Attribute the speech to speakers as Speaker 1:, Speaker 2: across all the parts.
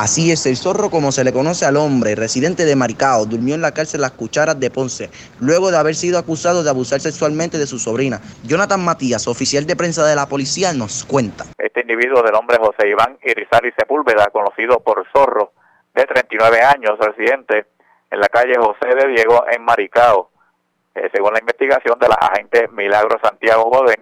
Speaker 1: Así es, el zorro, como se le conoce al hombre, residente de Maricao, durmió en la cárcel Las Cucharas de Ponce, luego de haber sido acusado de abusar sexualmente de su sobrina. Jonathan Matías, oficial de prensa de la policía, nos cuenta.
Speaker 2: Este individuo del nombre José Iván Irizarry Sepúlveda, conocido por Zorro, de 39 años, residente en la calle José de Diego en Maricao, eh, según la investigación de la agente Milagro Santiago Godén,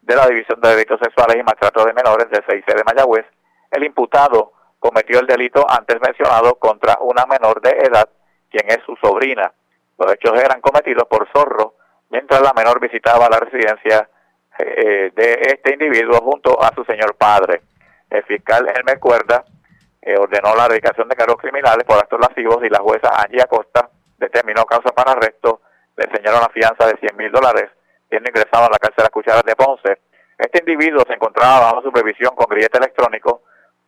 Speaker 2: de la División de Delitos Sexuales y Maltrato de Menores del 6 de Mayagüez, el imputado cometió el delito antes mencionado contra una menor de edad, quien es su sobrina. Los hechos eran cometidos por Zorro mientras la menor visitaba la residencia eh, de este individuo junto a su señor padre. El fiscal Hermes Cuerda eh, ordenó la erradicación de cargos criminales por actos lascivos y la jueza Angie Acosta determinó causa para arresto, le enseñaron una fianza de 100 mil dólares, siendo ingresado a la cárcel las Cucharas de Ponce. Este individuo se encontraba bajo supervisión con grillete electrónico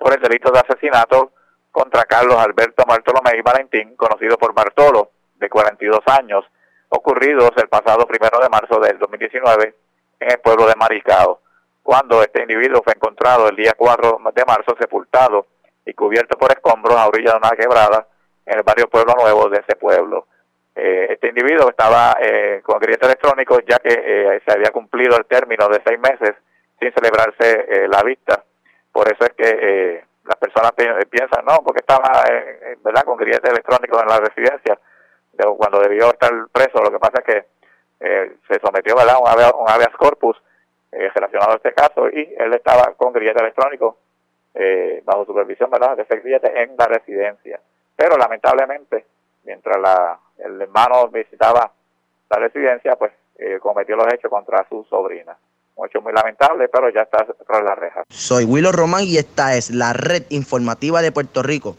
Speaker 2: por el delito de asesinato contra Carlos Alberto Bartolomé y Valentín, conocido por Bartolo, de 42 años, ocurridos el pasado primero de marzo del 2019 en el pueblo de Maricao, cuando este individuo fue encontrado el día 4 de marzo sepultado y cubierto por escombros a orilla de una quebrada en el barrio Pueblo Nuevo de ese pueblo. Eh, este individuo estaba eh, con grillete electrónico ya que eh, se había cumplido el término de seis meses sin celebrarse la vista. Por eso es que las personas piensan, no, porque estaba verdad con grillete electrónico en la residencia, cuando debió estar preso. Lo que pasa es que se sometió ¿verdad? Un, habeas, corpus relacionado a este caso y él estaba con grillete electrónico eh, bajo supervisión ¿verdad? de ese en la residencia. Pero lamentablemente, mientras la, el hermano visitaba la residencia, pues eh, cometió los hechos contra su sobrina. Un hecho muy lamentable, pero ya está tras la reja.
Speaker 1: Soy Willow Román y esta es la red informativa de Puerto Rico.